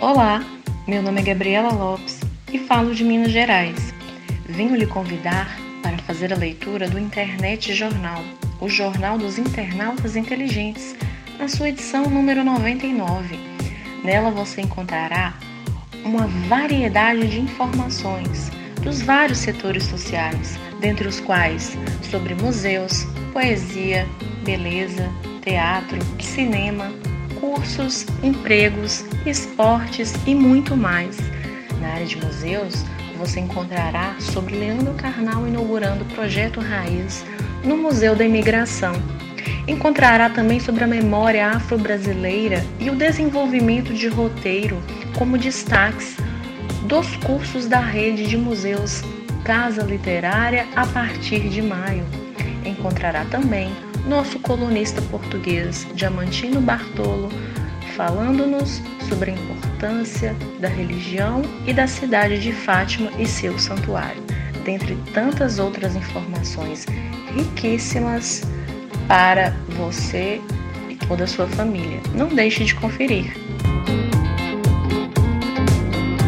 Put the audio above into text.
Olá, meu nome é Gabriela Lopes e falo de Minas Gerais. Venho lhe convidar para fazer a leitura do Internet Jornal, o Jornal dos Internautas Inteligentes, na sua edição número 99. Nela você encontrará uma variedade de informações dos vários setores sociais, dentre os quais sobre museus, poesia, beleza, teatro, cinema, cursos, empregos, esportes e muito mais. Na área de museus, você encontrará sobre Leandro Carnal inaugurando o projeto Raiz no Museu da Imigração. Encontrará também sobre a memória afro-brasileira e o desenvolvimento de roteiro como destaques dos cursos da rede de museus Casa Literária a partir de maio. Encontrará também nosso colunista português Diamantino Bartolo falando-nos sobre a importância da religião e da cidade de Fátima e seu santuário, dentre tantas outras informações riquíssimas para você e toda a sua família. Não deixe de conferir.